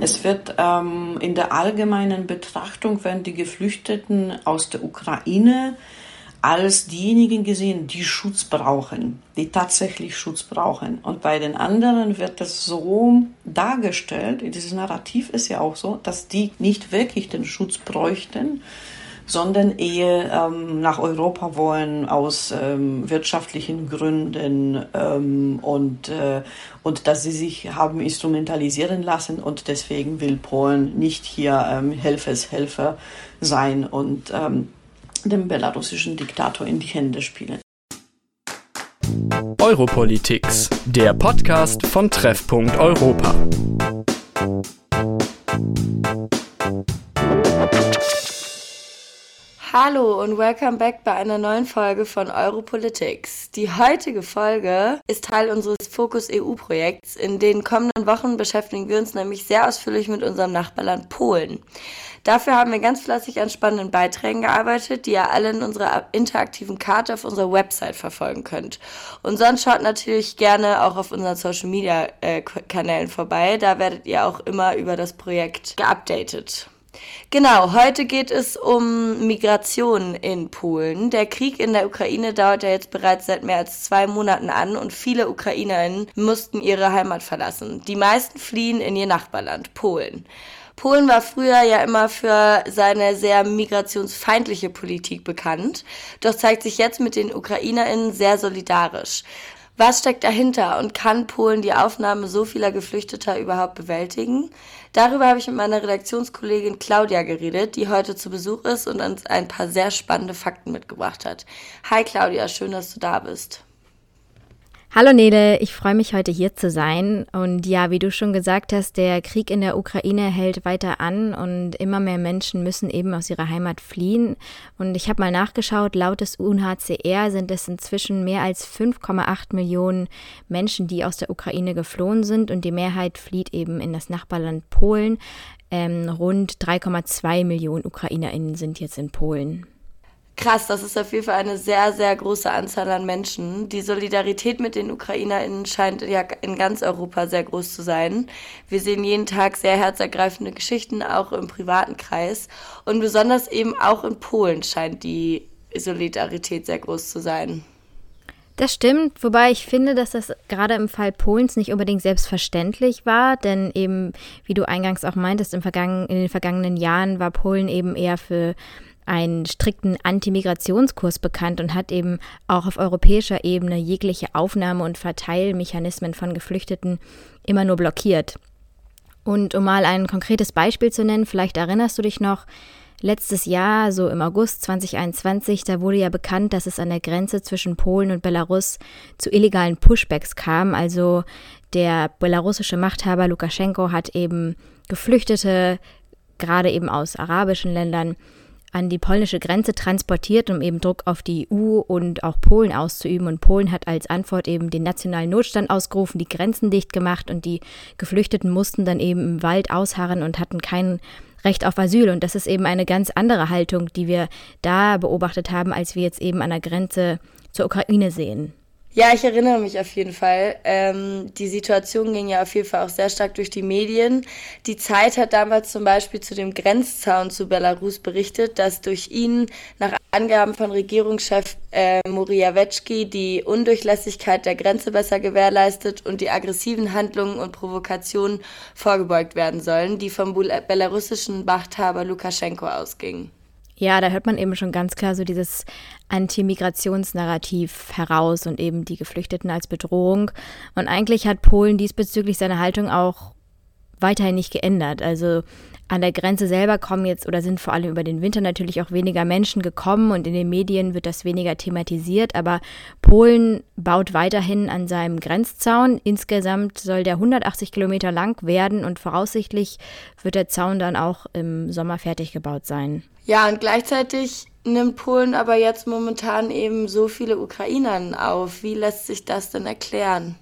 Es wird ähm, in der allgemeinen Betrachtung werden die Geflüchteten aus der Ukraine als diejenigen gesehen, die Schutz brauchen, die tatsächlich Schutz brauchen. Und bei den anderen wird das so dargestellt, dieses Narrativ ist ja auch so, dass die nicht wirklich den Schutz bräuchten, sondern eher ähm, nach Europa wollen aus ähm, wirtschaftlichen Gründen ähm, und, äh, und dass sie sich haben instrumentalisieren lassen und deswegen will Polen nicht hier ähm, Helfershelfer sein und ähm, dem belarussischen Diktator in die Hände spielen. Europolitiks, der Podcast von Treffpunkt Europa. Hallo und welcome back bei einer neuen Folge von Europolitics. Die heutige Folge ist Teil unseres Fokus EU-Projekts. In den kommenden Wochen beschäftigen wir uns nämlich sehr ausführlich mit unserem Nachbarland Polen. Dafür haben wir ganz fleißig an spannenden Beiträgen gearbeitet, die ihr alle in unserer interaktiven Karte auf unserer Website verfolgen könnt. Und sonst schaut natürlich gerne auch auf unseren Social Media äh, Kanälen vorbei. Da werdet ihr auch immer über das Projekt geupdatet. Genau, heute geht es um Migration in Polen. Der Krieg in der Ukraine dauert ja jetzt bereits seit mehr als zwei Monaten an und viele Ukrainerinnen mussten ihre Heimat verlassen. Die meisten fliehen in ihr Nachbarland, Polen. Polen war früher ja immer für seine sehr migrationsfeindliche Politik bekannt, doch zeigt sich jetzt mit den Ukrainerinnen sehr solidarisch. Was steckt dahinter und kann Polen die Aufnahme so vieler Geflüchteter überhaupt bewältigen? Darüber habe ich mit meiner Redaktionskollegin Claudia geredet, die heute zu Besuch ist und uns ein paar sehr spannende Fakten mitgebracht hat. Hi Claudia, schön, dass du da bist. Hallo Nele, ich freue mich heute hier zu sein. Und ja, wie du schon gesagt hast, der Krieg in der Ukraine hält weiter an und immer mehr Menschen müssen eben aus ihrer Heimat fliehen. Und ich habe mal nachgeschaut, laut des UNHCR sind es inzwischen mehr als 5,8 Millionen Menschen, die aus der Ukraine geflohen sind und die Mehrheit flieht eben in das Nachbarland Polen. Ähm, rund 3,2 Millionen Ukrainerinnen sind jetzt in Polen. Krass, das ist auf jeden Fall eine sehr, sehr große Anzahl an Menschen. Die Solidarität mit den UkrainerInnen scheint ja in ganz Europa sehr groß zu sein. Wir sehen jeden Tag sehr herzergreifende Geschichten, auch im privaten Kreis. Und besonders eben auch in Polen scheint die Solidarität sehr groß zu sein. Das stimmt, wobei ich finde, dass das gerade im Fall Polens nicht unbedingt selbstverständlich war, denn eben, wie du eingangs auch meintest, in den vergangenen Jahren war Polen eben eher für einen strikten Antimigrationskurs bekannt und hat eben auch auf europäischer Ebene jegliche Aufnahme- und Verteilmechanismen von Geflüchteten immer nur blockiert. Und um mal ein konkretes Beispiel zu nennen, vielleicht erinnerst du dich noch, letztes Jahr, so im August 2021, da wurde ja bekannt, dass es an der Grenze zwischen Polen und Belarus zu illegalen Pushbacks kam. Also der belarussische Machthaber Lukaschenko hat eben Geflüchtete, gerade eben aus arabischen Ländern, an die polnische Grenze transportiert, um eben Druck auf die EU und auch Polen auszuüben. Und Polen hat als Antwort eben den nationalen Notstand ausgerufen, die Grenzen dicht gemacht und die Geflüchteten mussten dann eben im Wald ausharren und hatten kein Recht auf Asyl. Und das ist eben eine ganz andere Haltung, die wir da beobachtet haben, als wir jetzt eben an der Grenze zur Ukraine sehen. Ja, ich erinnere mich auf jeden Fall. Ähm, die Situation ging ja auf jeden Fall auch sehr stark durch die Medien. Die Zeit hat damals zum Beispiel zu dem Grenzzaun zu Belarus berichtet, dass durch ihn nach Angaben von Regierungschef äh, Moriavecki die Undurchlässigkeit der Grenze besser gewährleistet und die aggressiven Handlungen und Provokationen vorgebeugt werden sollen, die vom belarussischen Machthaber Lukaschenko ausgingen. Ja, da hört man eben schon ganz klar so dieses Anti-Migrationsnarrativ heraus und eben die Geflüchteten als Bedrohung. Und eigentlich hat Polen diesbezüglich seine Haltung auch weiterhin nicht geändert. Also an der Grenze selber kommen jetzt oder sind vor allem über den Winter natürlich auch weniger Menschen gekommen und in den Medien wird das weniger thematisiert. Aber Polen baut weiterhin an seinem Grenzzaun. Insgesamt soll der 180 Kilometer lang werden und voraussichtlich wird der Zaun dann auch im Sommer fertig gebaut sein. Ja, und gleichzeitig nimmt Polen aber jetzt momentan eben so viele Ukrainern auf. Wie lässt sich das denn erklären?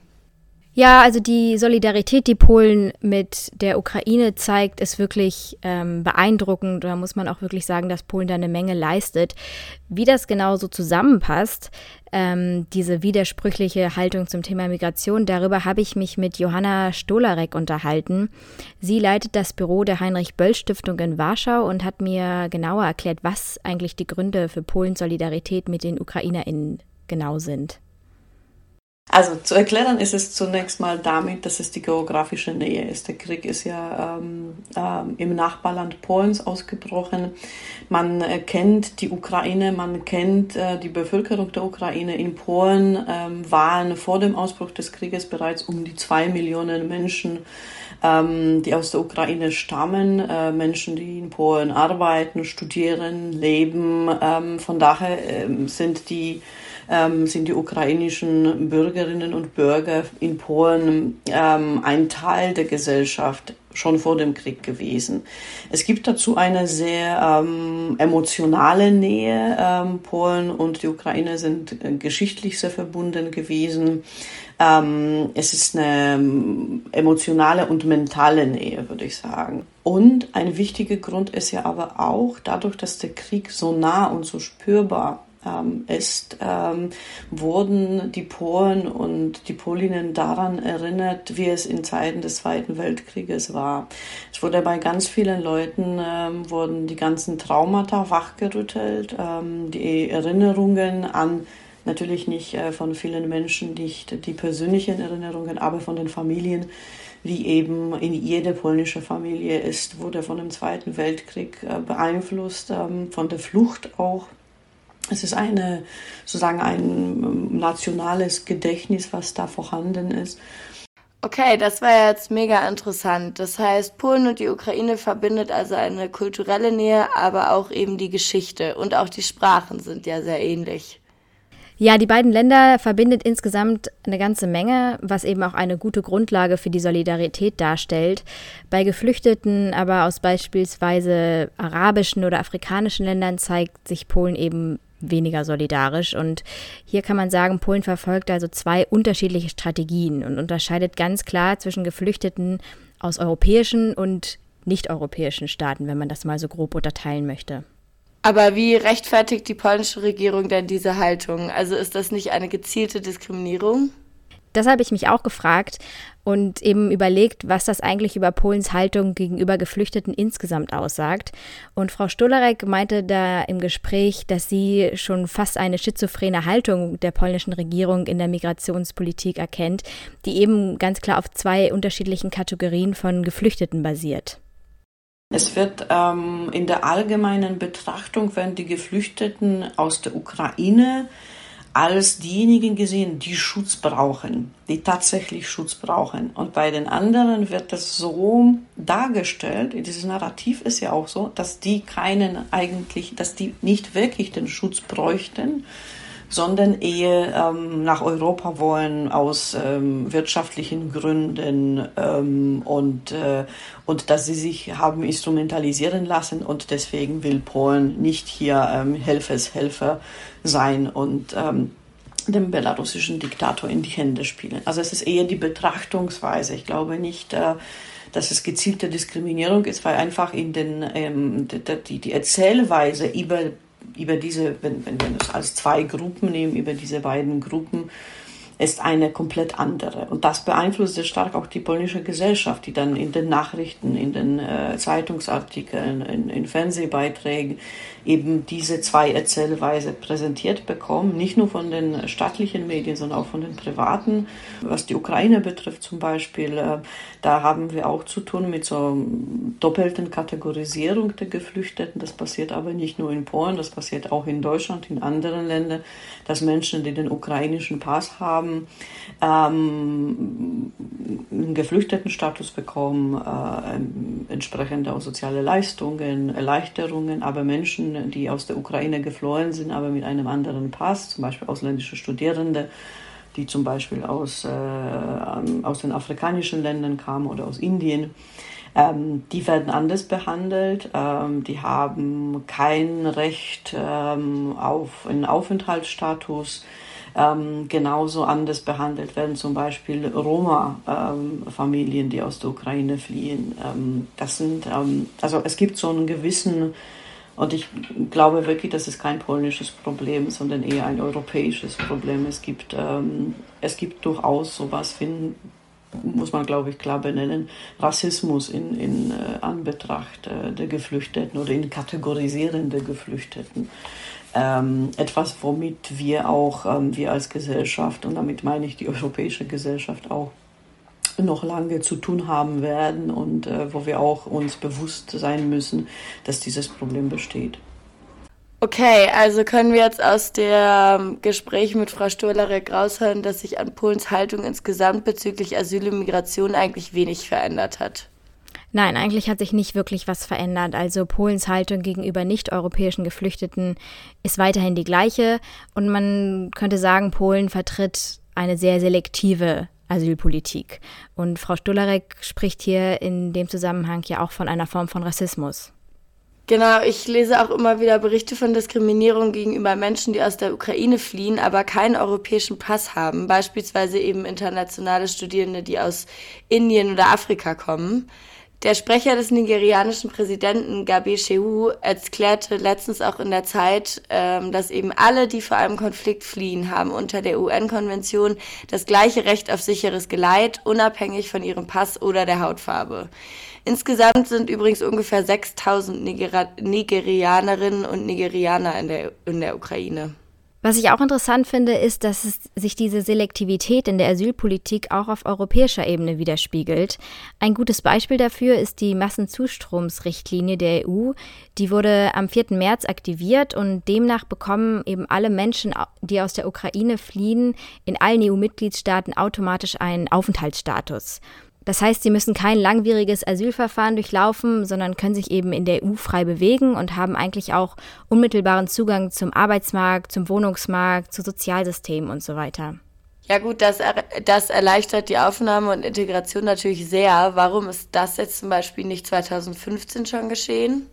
Ja, also die Solidarität, die Polen mit der Ukraine zeigt, ist wirklich ähm, beeindruckend. Da muss man auch wirklich sagen, dass Polen da eine Menge leistet. Wie das genau so zusammenpasst, ähm, diese widersprüchliche Haltung zum Thema Migration, darüber habe ich mich mit Johanna Stolarek unterhalten. Sie leitet das Büro der Heinrich-Böll-Stiftung in Warschau und hat mir genauer erklärt, was eigentlich die Gründe für Polens Solidarität mit den UkrainerInnen genau sind. Also zu erklären ist es zunächst mal damit, dass es die geografische Nähe ist. Der Krieg ist ja ähm, ähm, im Nachbarland Polens ausgebrochen. Man äh, kennt die Ukraine, man kennt äh, die Bevölkerung der Ukraine. In Polen ähm, waren vor dem Ausbruch des Krieges bereits um die zwei Millionen Menschen, ähm, die aus der Ukraine stammen, äh, Menschen, die in Polen arbeiten, studieren, leben. Ähm, von daher ähm, sind die ähm, sind die ukrainischen Bürgerinnen und Bürger in Polen ähm, ein Teil der Gesellschaft schon vor dem Krieg gewesen. Es gibt dazu eine sehr ähm, emotionale Nähe. Ähm, Polen und die Ukraine sind äh, geschichtlich sehr verbunden gewesen. Ähm, es ist eine ähm, emotionale und mentale Nähe, würde ich sagen. Und ein wichtiger Grund ist ja aber auch, dadurch, dass der Krieg so nah und so spürbar ähm, ist, ähm, wurden die Polen und die Polinnen daran erinnert, wie es in Zeiten des Zweiten Weltkrieges war. Es wurde bei ganz vielen Leuten, ähm, wurden die ganzen Traumata wachgerüttelt, ähm, die Erinnerungen an natürlich nicht äh, von vielen Menschen, nicht die persönlichen Erinnerungen, aber von den Familien, wie eben in jede polnische Familie ist, wurde von dem Zweiten Weltkrieg äh, beeinflusst, ähm, von der Flucht auch es ist eine, sozusagen ein ähm, nationales Gedächtnis, was da vorhanden ist. Okay, das war jetzt mega interessant. Das heißt, Polen und die Ukraine verbindet also eine kulturelle Nähe, aber auch eben die Geschichte und auch die Sprachen sind ja sehr ähnlich. Ja, die beiden Länder verbindet insgesamt eine ganze Menge, was eben auch eine gute Grundlage für die Solidarität darstellt. Bei Geflüchteten, aber aus beispielsweise arabischen oder afrikanischen Ländern zeigt sich Polen eben weniger solidarisch. Und hier kann man sagen, Polen verfolgt also zwei unterschiedliche Strategien und unterscheidet ganz klar zwischen Geflüchteten aus europäischen und nicht-europäischen Staaten, wenn man das mal so grob unterteilen möchte. Aber wie rechtfertigt die polnische Regierung denn diese Haltung? Also ist das nicht eine gezielte Diskriminierung? Das habe ich mich auch gefragt und eben überlegt, was das eigentlich über Polens Haltung gegenüber Geflüchteten insgesamt aussagt. Und Frau Stolarek meinte da im Gespräch, dass sie schon fast eine schizophrene Haltung der polnischen Regierung in der Migrationspolitik erkennt, die eben ganz klar auf zwei unterschiedlichen Kategorien von Geflüchteten basiert. Es wird ähm, in der allgemeinen Betrachtung, werden die Geflüchteten aus der Ukraine als diejenigen gesehen, die Schutz brauchen, die tatsächlich Schutz brauchen. Und bei den anderen wird das so dargestellt, dieses Narrativ ist ja auch so, dass die keinen eigentlich, dass die nicht wirklich den Schutz bräuchten, sondern eher ähm, nach Europa wollen aus ähm, wirtschaftlichen Gründen ähm, und, äh, und dass sie sich haben instrumentalisieren lassen und deswegen will Polen nicht hier ähm, Helfershelfer sein und ähm, dem belarussischen Diktator in die Hände spielen. Also es ist eher die Betrachtungsweise. Ich glaube nicht, äh, dass es gezielte Diskriminierung ist, weil einfach in den ähm, die, die Erzählweise über über diese, wenn, wenn wir es als zwei Gruppen nehmen, über diese beiden Gruppen, ist eine komplett andere. Und das beeinflusst sehr stark auch die polnische Gesellschaft, die dann in den Nachrichten, in den äh, Zeitungsartikeln, in, in Fernsehbeiträgen eben diese zwei Erzählweise präsentiert bekommen, nicht nur von den staatlichen Medien, sondern auch von den privaten. Was die Ukraine betrifft zum Beispiel, äh, da haben wir auch zu tun mit so doppelten Kategorisierung der Geflüchteten. Das passiert aber nicht nur in Polen, das passiert auch in Deutschland, in anderen Ländern, dass Menschen, die den ukrainischen Pass haben, ähm, einen Geflüchtetenstatus bekommen, äh, entsprechende soziale Leistungen, Erleichterungen, aber Menschen, die aus der Ukraine geflohen sind, aber mit einem anderen Pass, zum Beispiel ausländische Studierende, die zum Beispiel aus, äh, aus den afrikanischen Ländern kamen oder aus Indien, ähm, die werden anders behandelt. Ähm, die haben kein Recht ähm, auf einen Aufenthaltsstatus. ähm, genauso anders behandelt werden, zum Beispiel Roma-Familien, die aus der Ukraine fliehen. Ähm, das sind, ähm, also es gibt so einen gewissen, und ich glaube wirklich, das ist kein polnisches Problem, sondern eher ein europäisches Problem. Es gibt, ähm, es gibt durchaus sowas, finden, muss man, glaube ich, klar benennen, Rassismus in, in äh, Anbetracht äh, der Geflüchteten oder in Kategorisieren der Geflüchteten ähm, etwas, womit wir auch, ähm, wir als Gesellschaft, und damit meine ich die europäische Gesellschaft auch, noch lange zu tun haben werden und äh, wo wir auch uns bewusst sein müssen, dass dieses Problem besteht. Okay, also können wir jetzt aus dem Gespräch mit Frau Stolarek raushören, dass sich an Polens Haltung insgesamt bezüglich Asyl und Migration eigentlich wenig verändert hat. Nein, eigentlich hat sich nicht wirklich was verändert. Also Polens Haltung gegenüber nicht-europäischen Geflüchteten ist weiterhin die gleiche. Und man könnte sagen, Polen vertritt eine sehr selektive Asylpolitik. Und Frau Stularek spricht hier in dem Zusammenhang ja auch von einer Form von Rassismus. Genau, ich lese auch immer wieder Berichte von Diskriminierung gegenüber Menschen, die aus der Ukraine fliehen, aber keinen europäischen Pass haben. Beispielsweise eben internationale Studierende, die aus Indien oder Afrika kommen. Der Sprecher des nigerianischen Präsidenten Gabe Shehu erklärte letztens auch in der Zeit, ähm, dass eben alle, die vor einem Konflikt fliehen, haben unter der UN-Konvention das gleiche Recht auf sicheres Geleit, unabhängig von ihrem Pass oder der Hautfarbe. Insgesamt sind übrigens ungefähr 6000 Niger Nigerianerinnen und Nigerianer in der, in der Ukraine. Was ich auch interessant finde, ist, dass es sich diese Selektivität in der Asylpolitik auch auf europäischer Ebene widerspiegelt. Ein gutes Beispiel dafür ist die Massenzustromsrichtlinie der EU. Die wurde am 4. März aktiviert und demnach bekommen eben alle Menschen, die aus der Ukraine fliehen, in allen EU-Mitgliedstaaten automatisch einen Aufenthaltsstatus. Das heißt, sie müssen kein langwieriges Asylverfahren durchlaufen, sondern können sich eben in der EU frei bewegen und haben eigentlich auch unmittelbaren Zugang zum Arbeitsmarkt, zum Wohnungsmarkt, zu Sozialsystemen und so weiter. Ja gut, das, das erleichtert die Aufnahme und Integration natürlich sehr. Warum ist das jetzt zum Beispiel nicht 2015 schon geschehen?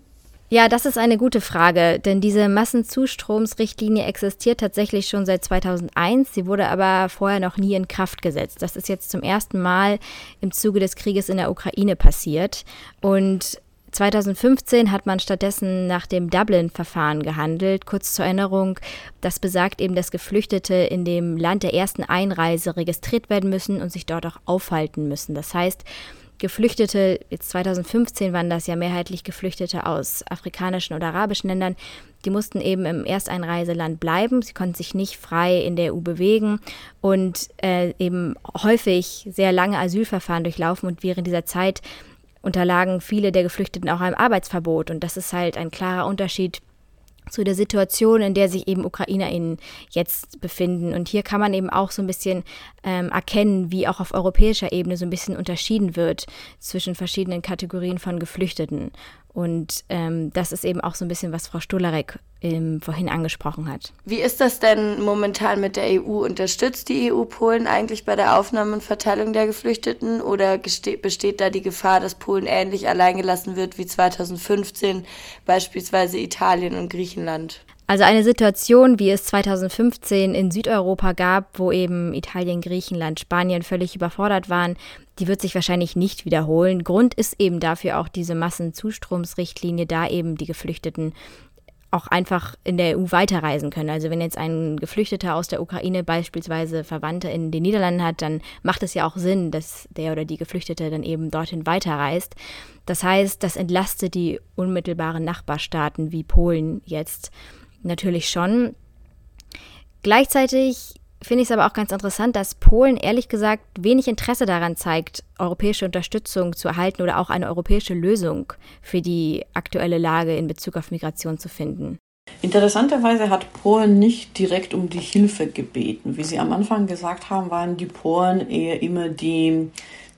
Ja, das ist eine gute Frage, denn diese Massenzustromsrichtlinie existiert tatsächlich schon seit 2001. Sie wurde aber vorher noch nie in Kraft gesetzt. Das ist jetzt zum ersten Mal im Zuge des Krieges in der Ukraine passiert. Und 2015 hat man stattdessen nach dem Dublin-Verfahren gehandelt. Kurz zur Erinnerung, das besagt eben, dass Geflüchtete in dem Land der ersten Einreise registriert werden müssen und sich dort auch aufhalten müssen. Das heißt, Geflüchtete, jetzt 2015 waren das ja mehrheitlich Geflüchtete aus afrikanischen oder arabischen Ländern, die mussten eben im Ersteinreiseland bleiben. Sie konnten sich nicht frei in der EU bewegen und äh, eben häufig sehr lange Asylverfahren durchlaufen. Und während dieser Zeit unterlagen viele der Geflüchteten auch einem Arbeitsverbot. Und das ist halt ein klarer Unterschied zu der Situation, in der sich eben UkrainerInnen jetzt befinden. Und hier kann man eben auch so ein bisschen ähm, erkennen, wie auch auf europäischer Ebene so ein bisschen unterschieden wird zwischen verschiedenen Kategorien von Geflüchteten. Und ähm, das ist eben auch so ein bisschen, was Frau Stolarek ähm, vorhin angesprochen hat. Wie ist das denn momentan mit der EU? Unterstützt die EU Polen eigentlich bei der Aufnahme und Verteilung der Geflüchteten oder besteht da die Gefahr, dass Polen ähnlich alleingelassen wird wie 2015 beispielsweise Italien und Griechenland? Also eine Situation, wie es 2015 in Südeuropa gab, wo eben Italien, Griechenland, Spanien völlig überfordert waren, die wird sich wahrscheinlich nicht wiederholen. Grund ist eben dafür auch diese Massenzustromsrichtlinie, da eben die Geflüchteten auch einfach in der EU weiterreisen können. Also wenn jetzt ein Geflüchteter aus der Ukraine beispielsweise Verwandte in den Niederlanden hat, dann macht es ja auch Sinn, dass der oder die Geflüchtete dann eben dorthin weiterreist. Das heißt, das entlastet die unmittelbaren Nachbarstaaten wie Polen jetzt natürlich schon. Gleichzeitig finde ich es aber auch ganz interessant, dass Polen ehrlich gesagt wenig Interesse daran zeigt, europäische Unterstützung zu erhalten oder auch eine europäische Lösung für die aktuelle Lage in Bezug auf Migration zu finden. Interessanterweise hat Polen nicht direkt um die Hilfe gebeten. Wie Sie am Anfang gesagt haben, waren die Polen eher immer die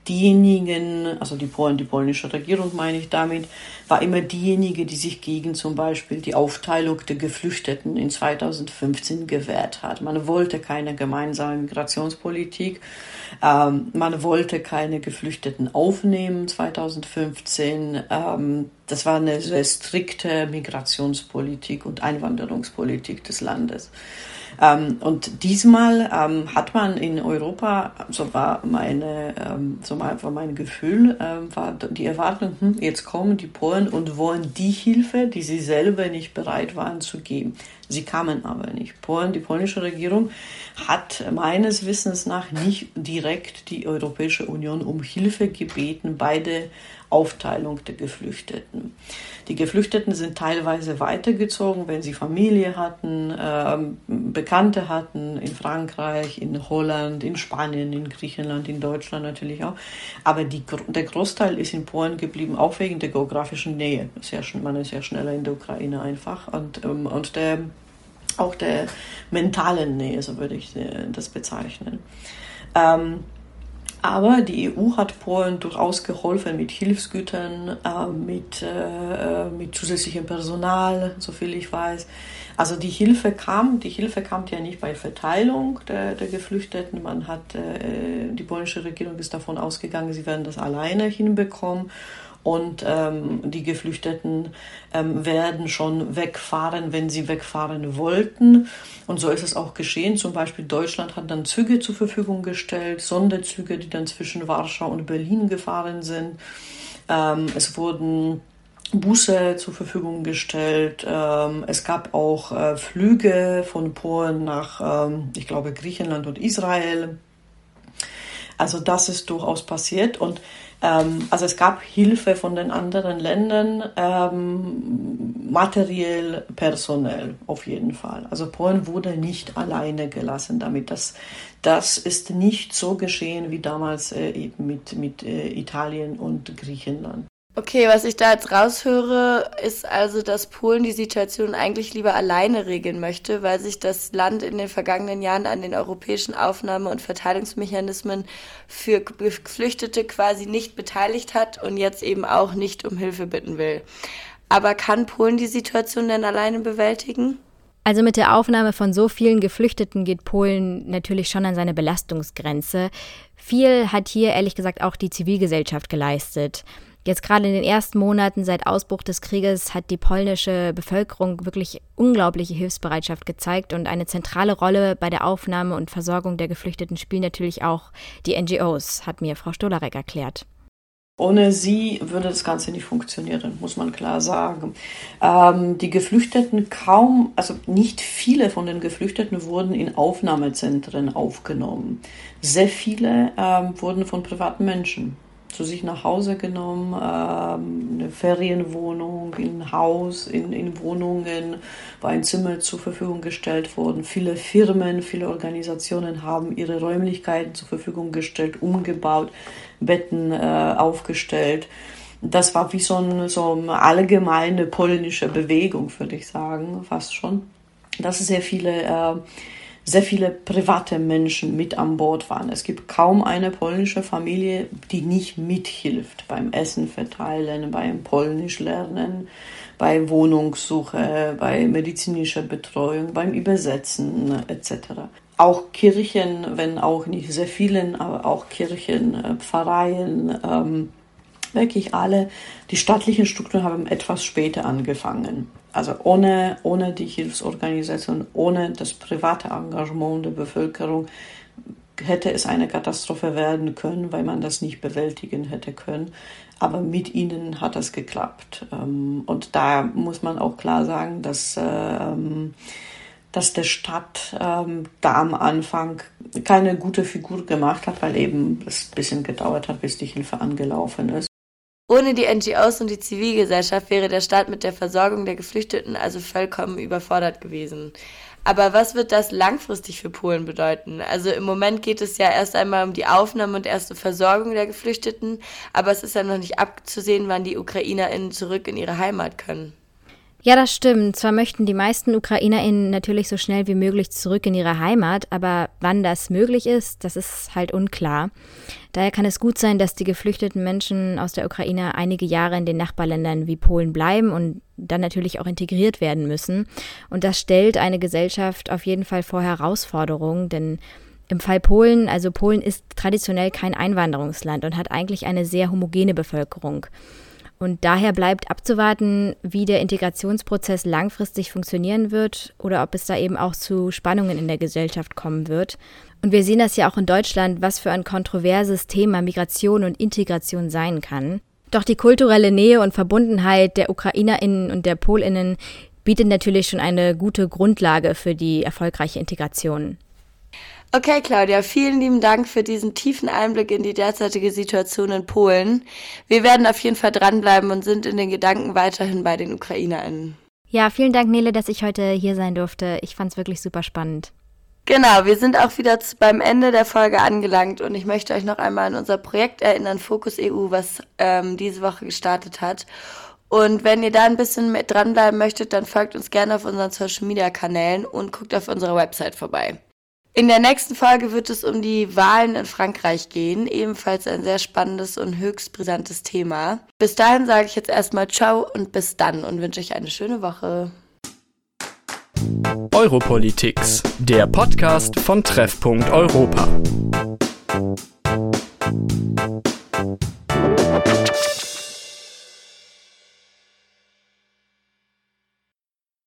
diejenigen, also die Polen, die polnische Regierung meine ich damit, war immer diejenige, die sich gegen zum Beispiel die Aufteilung der Geflüchteten in 2015 gewehrt hat. Man wollte keine gemeinsame Migrationspolitik, ähm, man wollte keine Geflüchteten aufnehmen 2015. Ähm, das war eine sehr strikte Migrationspolitik und Einwanderungspolitik des Landes. Ähm, und diesmal ähm, hat man in Europa, so war meine, ähm, so war mein Gefühl, war die Erwartung, hm, jetzt kommen die Polen und wollen die Hilfe, die sie selber nicht bereit waren zu geben. Sie kamen aber nicht. Polen, die polnische Regierung hat meines Wissens nach nicht direkt die Europäische Union um Hilfe gebeten bei der Aufteilung der Geflüchteten. Die Geflüchteten sind teilweise weitergezogen, wenn sie Familie hatten, äh, Bekannte hatten in Frankreich, in Holland, in Spanien, in Griechenland, in Deutschland natürlich auch. Aber die, der Großteil ist in Polen geblieben, auch wegen der geografischen Nähe. Sehr, man ist ja schneller in der Ukraine einfach. Und, ähm, und der, auch der mentalen Nähe, so würde ich äh, das bezeichnen. Ähm, aber die EU hat Polen durchaus geholfen mit Hilfsgütern, äh, mit, äh, mit zusätzlichem Personal, soviel ich weiß. Also die Hilfe kam, die Hilfe kam ja nicht bei Verteilung der, der Geflüchteten. Man hat, äh, die polnische Regierung ist davon ausgegangen, sie werden das alleine hinbekommen und ähm, die Geflüchteten ähm, werden schon wegfahren, wenn sie wegfahren wollten. Und so ist es auch geschehen. Zum Beispiel Deutschland hat dann Züge zur Verfügung gestellt, Sonderzüge, die dann zwischen Warschau und Berlin gefahren sind. Ähm, es wurden Busse zur Verfügung gestellt. Ähm, es gab auch äh, Flüge von Polen nach, ähm, ich glaube, Griechenland und Israel. Also das ist durchaus passiert und also es gab Hilfe von den anderen Ländern, ähm, materiell, personell auf jeden Fall. Also Polen wurde nicht alleine gelassen damit. Das, das ist nicht so geschehen wie damals äh, eben mit, mit äh, Italien und Griechenland. Okay, was ich da jetzt raushöre, ist also, dass Polen die Situation eigentlich lieber alleine regeln möchte, weil sich das Land in den vergangenen Jahren an den europäischen Aufnahme- und Verteilungsmechanismen für Geflüchtete quasi nicht beteiligt hat und jetzt eben auch nicht um Hilfe bitten will. Aber kann Polen die Situation denn alleine bewältigen? Also mit der Aufnahme von so vielen Geflüchteten geht Polen natürlich schon an seine Belastungsgrenze. Viel hat hier ehrlich gesagt auch die Zivilgesellschaft geleistet. Jetzt gerade in den ersten Monaten seit Ausbruch des Krieges hat die polnische Bevölkerung wirklich unglaubliche Hilfsbereitschaft gezeigt und eine zentrale Rolle bei der Aufnahme und Versorgung der Geflüchteten spielen natürlich auch die NGOs, hat mir Frau Stolarek erklärt. Ohne sie würde das Ganze nicht funktionieren, muss man klar sagen. Ähm, die Geflüchteten kaum, also nicht viele von den Geflüchteten wurden in Aufnahmezentren aufgenommen. Sehr viele ähm, wurden von privaten Menschen zu sich nach Hause genommen, ähm, eine Ferienwohnung, ein Haus, in, in Wohnungen, war ein Zimmer zur Verfügung gestellt worden. Viele Firmen, viele Organisationen haben ihre Räumlichkeiten zur Verfügung gestellt, umgebaut, Betten äh, aufgestellt. Das war wie so, ein, so eine allgemeine polnische Bewegung, würde ich sagen, fast schon. Dass sehr viele äh, sehr viele private Menschen mit an Bord waren. Es gibt kaum eine polnische Familie, die nicht mithilft beim Essen verteilen, beim Polnisch lernen, bei Wohnungssuche, bei medizinischer Betreuung, beim Übersetzen etc. Auch Kirchen, wenn auch nicht sehr vielen, aber auch Kirchen, äh, Pfarreien, ähm, wirklich alle, die staatlichen Strukturen haben etwas später angefangen. Also ohne, ohne die Hilfsorganisation, ohne das private Engagement der Bevölkerung hätte es eine Katastrophe werden können, weil man das nicht bewältigen hätte können. Aber mit ihnen hat das geklappt. Ähm, und da muss man auch klar sagen, dass, ähm, dass der Stadt ähm, da am Anfang keine gute Figur gemacht hat, weil eben es ein bisschen gedauert hat, bis die Hilfe angelaufen ist. Ohne die NGOs und die Zivilgesellschaft wäre der Staat mit der Versorgung der Geflüchteten also vollkommen überfordert gewesen. Aber was wird das langfristig für Polen bedeuten? Also im Moment geht es ja erst einmal um die Aufnahme und erste Versorgung der Geflüchteten, aber es ist ja noch nicht abzusehen, wann die UkrainerInnen zurück in ihre Heimat können. Ja, das stimmt. Zwar möchten die meisten UkrainerInnen natürlich so schnell wie möglich zurück in ihre Heimat, aber wann das möglich ist, das ist halt unklar. Daher kann es gut sein, dass die geflüchteten Menschen aus der Ukraine einige Jahre in den Nachbarländern wie Polen bleiben und dann natürlich auch integriert werden müssen. Und das stellt eine Gesellschaft auf jeden Fall vor Herausforderungen, denn im Fall Polen, also Polen ist traditionell kein Einwanderungsland und hat eigentlich eine sehr homogene Bevölkerung. Und daher bleibt abzuwarten, wie der Integrationsprozess langfristig funktionieren wird oder ob es da eben auch zu Spannungen in der Gesellschaft kommen wird. Und wir sehen das ja auch in Deutschland, was für ein kontroverses Thema Migration und Integration sein kann. Doch die kulturelle Nähe und Verbundenheit der Ukrainerinnen und der Polinnen bietet natürlich schon eine gute Grundlage für die erfolgreiche Integration. Okay, Claudia, vielen lieben Dank für diesen tiefen Einblick in die derzeitige Situation in Polen. Wir werden auf jeden Fall dranbleiben und sind in den Gedanken weiterhin bei den UkrainerInnen. Ja, vielen Dank, Nele, dass ich heute hier sein durfte. Ich fand es wirklich super spannend. Genau, wir sind auch wieder beim Ende der Folge angelangt und ich möchte euch noch einmal an unser Projekt erinnern, Fokus EU, was ähm, diese Woche gestartet hat. Und wenn ihr da ein bisschen mit dranbleiben möchtet, dann folgt uns gerne auf unseren Social Media Kanälen und guckt auf unserer Website vorbei. In der nächsten Folge wird es um die Wahlen in Frankreich gehen. Ebenfalls ein sehr spannendes und höchst brisantes Thema. Bis dahin sage ich jetzt erstmal Ciao und bis dann und wünsche euch eine schöne Woche. Europolitics, der Podcast von Treffpunkt Europa.